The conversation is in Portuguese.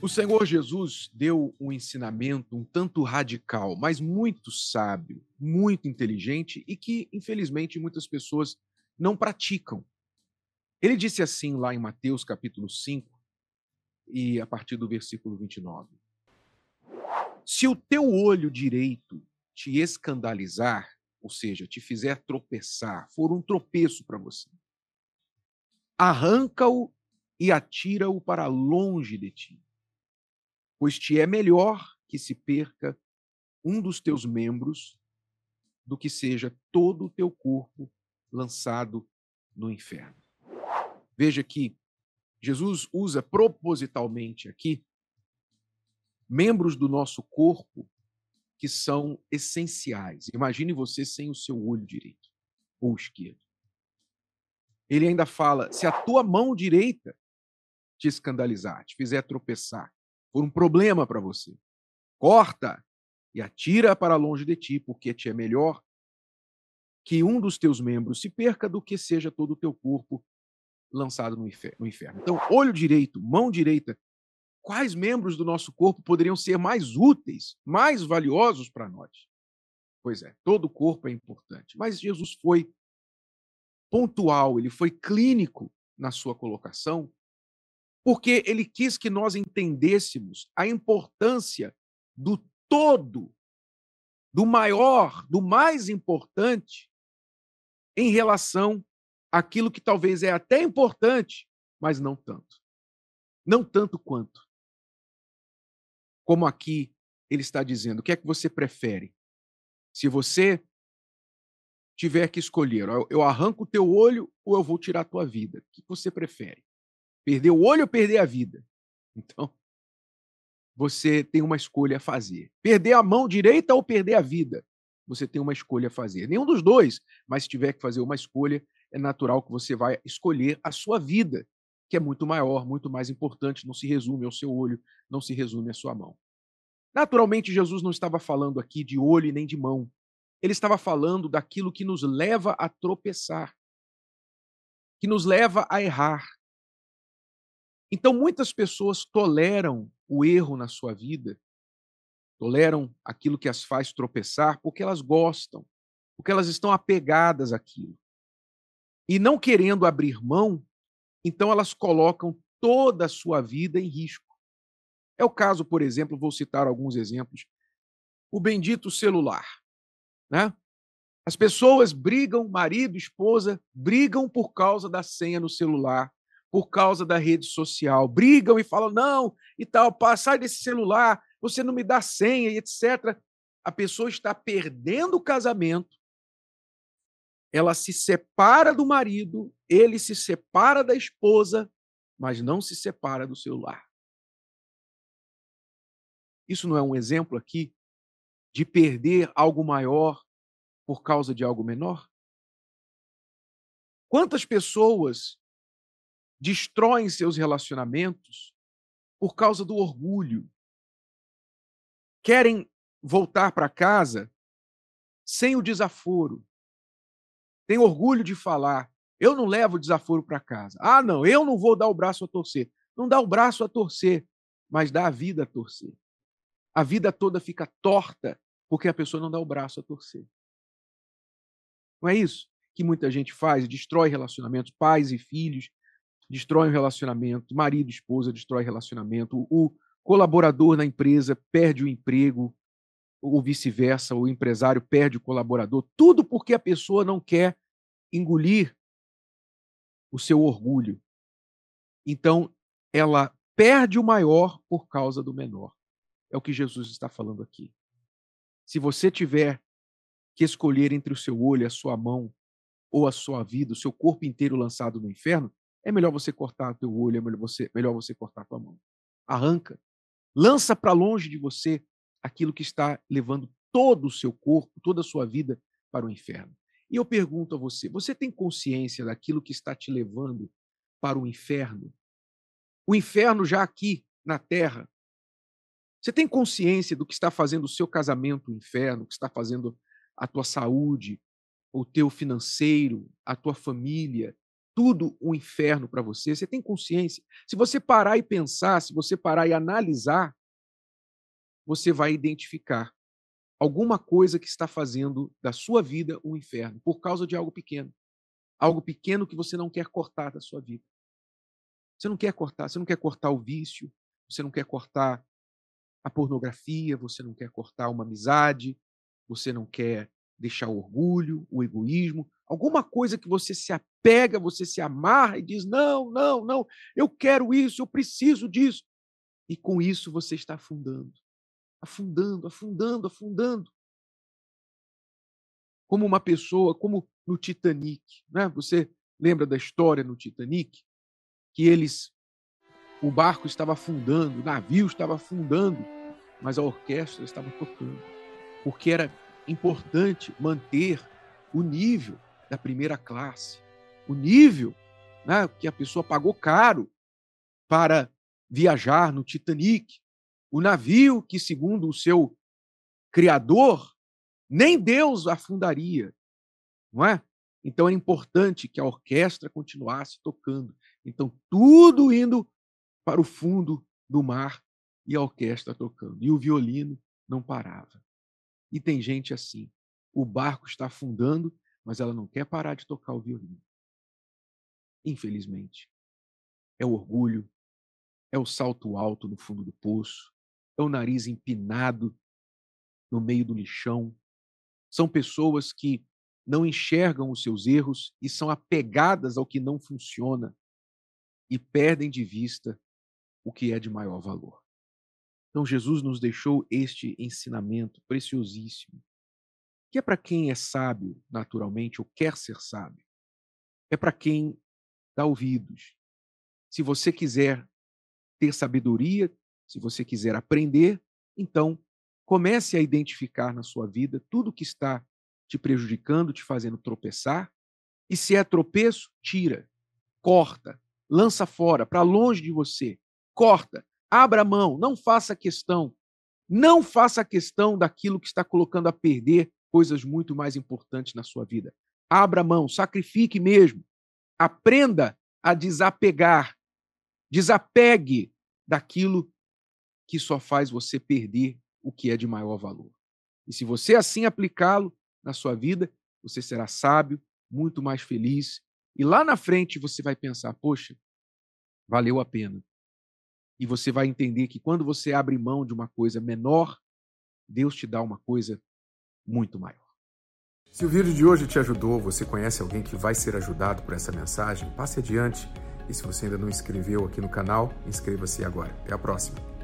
O Senhor Jesus deu um ensinamento um tanto radical, mas muito sábio, muito inteligente e que, infelizmente, muitas pessoas não praticam. Ele disse assim lá em Mateus capítulo 5 e a partir do versículo 29. Se o teu olho direito te escandalizar, ou seja, te fizer tropeçar, for um tropeço para você, arranca-o e atira-o para longe de ti pois te é melhor que se perca um dos teus membros do que seja todo o teu corpo lançado no inferno. Veja que Jesus usa propositalmente aqui membros do nosso corpo que são essenciais. Imagine você sem o seu olho direito ou esquerdo. Ele ainda fala: se a tua mão direita te escandalizar, te fizer tropeçar, for um problema para você. Corta e atira para longe de ti, porque te é melhor que um dos teus membros se perca do que seja todo o teu corpo lançado no inferno. Então, olho direito, mão direita, quais membros do nosso corpo poderiam ser mais úteis, mais valiosos para nós? Pois é, todo o corpo é importante, mas Jesus foi pontual, ele foi clínico na sua colocação porque ele quis que nós entendêssemos a importância do todo, do maior, do mais importante, em relação àquilo que talvez é até importante, mas não tanto. Não tanto quanto. Como aqui ele está dizendo, o que é que você prefere? Se você tiver que escolher, eu arranco o teu olho ou eu vou tirar a tua vida, o que você prefere? Perder o olho ou perder a vida? Então, você tem uma escolha a fazer. Perder a mão direita ou perder a vida? Você tem uma escolha a fazer. Nenhum dos dois, mas se tiver que fazer uma escolha, é natural que você vai escolher a sua vida, que é muito maior, muito mais importante, não se resume ao seu olho, não se resume à sua mão. Naturalmente, Jesus não estava falando aqui de olho nem de mão. Ele estava falando daquilo que nos leva a tropeçar, que nos leva a errar, então, muitas pessoas toleram o erro na sua vida, toleram aquilo que as faz tropeçar, porque elas gostam, porque elas estão apegadas àquilo. E não querendo abrir mão, então elas colocam toda a sua vida em risco. É o caso, por exemplo, vou citar alguns exemplos. O bendito celular, né? As pessoas brigam, marido, esposa, brigam por causa da senha no celular por causa da rede social, brigam e falam, não, e tal, sai desse celular, você não me dá senha, e etc. A pessoa está perdendo o casamento, ela se separa do marido, ele se separa da esposa, mas não se separa do celular. Isso não é um exemplo aqui de perder algo maior por causa de algo menor? Quantas pessoas destroem seus relacionamentos por causa do orgulho. Querem voltar para casa sem o desaforo. Tem orgulho de falar: eu não levo desaforo para casa. Ah, não, eu não vou dar o braço a torcer. Não dá o braço a torcer, mas dá a vida a torcer. A vida toda fica torta porque a pessoa não dá o braço a torcer. Não é isso que muita gente faz? Destrói relacionamentos, pais e filhos, destrói um relacionamento, marido esposa destrói relacionamento, o colaborador na empresa perde o emprego, ou vice-versa, o empresário perde o colaborador, tudo porque a pessoa não quer engolir o seu orgulho. Então, ela perde o maior por causa do menor. É o que Jesus está falando aqui. Se você tiver que escolher entre o seu olho, a sua mão ou a sua vida, o seu corpo inteiro lançado no inferno, é melhor você cortar teu olho, é melhor você, melhor você cortar tua mão. Arranca. Lança para longe de você aquilo que está levando todo o seu corpo, toda a sua vida para o inferno. E eu pergunto a você: você tem consciência daquilo que está te levando para o inferno? O inferno já aqui na terra. Você tem consciência do que está fazendo o seu casamento o inferno, o que está fazendo a tua saúde, o teu financeiro, a tua família, tudo um inferno para você? Você tem consciência? Se você parar e pensar, se você parar e analisar, você vai identificar alguma coisa que está fazendo da sua vida um inferno por causa de algo pequeno. Algo pequeno que você não quer cortar da sua vida. Você não quer cortar, você não quer cortar o vício, você não quer cortar a pornografia, você não quer cortar uma amizade, você não quer deixar o orgulho, o egoísmo, alguma coisa que você se apega, você se amarra e diz: não, não, não, eu quero isso, eu preciso disso. E com isso você está afundando, afundando, afundando, afundando. Como uma pessoa, como no Titanic. Né? Você lembra da história no Titanic? Que eles. O barco estava afundando, o navio estava afundando, mas a orquestra estava tocando. Porque era importante manter o nível da primeira classe, o nível né, que a pessoa pagou caro para viajar no Titanic, o navio que, segundo o seu criador, nem Deus afundaria, não é? Então é importante que a orquestra continuasse tocando. Então tudo indo para o fundo do mar e a orquestra tocando. E o violino não parava. E tem gente assim. O barco está afundando, mas ela não quer parar de tocar o violino. Infelizmente. É o orgulho, é o salto alto no fundo do poço, é o nariz empinado no meio do lixão. São pessoas que não enxergam os seus erros e são apegadas ao que não funciona e perdem de vista o que é de maior valor. Então, Jesus nos deixou este ensinamento preciosíssimo, que é para quem é sábio naturalmente ou quer ser sábio, é para quem dá ouvidos. Se você quiser ter sabedoria, se você quiser aprender, então comece a identificar na sua vida tudo que está te prejudicando, te fazendo tropeçar, e se é tropeço, tira, corta, lança fora, para longe de você, corta, Abra mão, não faça questão. Não faça questão daquilo que está colocando a perder coisas muito mais importantes na sua vida. Abra mão, sacrifique mesmo. Aprenda a desapegar. Desapegue daquilo que só faz você perder o que é de maior valor. E se você assim aplicá-lo na sua vida, você será sábio, muito mais feliz. E lá na frente você vai pensar: poxa, valeu a pena e você vai entender que quando você abre mão de uma coisa menor, Deus te dá uma coisa muito maior. Se o vídeo de hoje te ajudou, você conhece alguém que vai ser ajudado por essa mensagem, passe adiante. E se você ainda não inscreveu aqui no canal, inscreva-se agora. Até a próxima.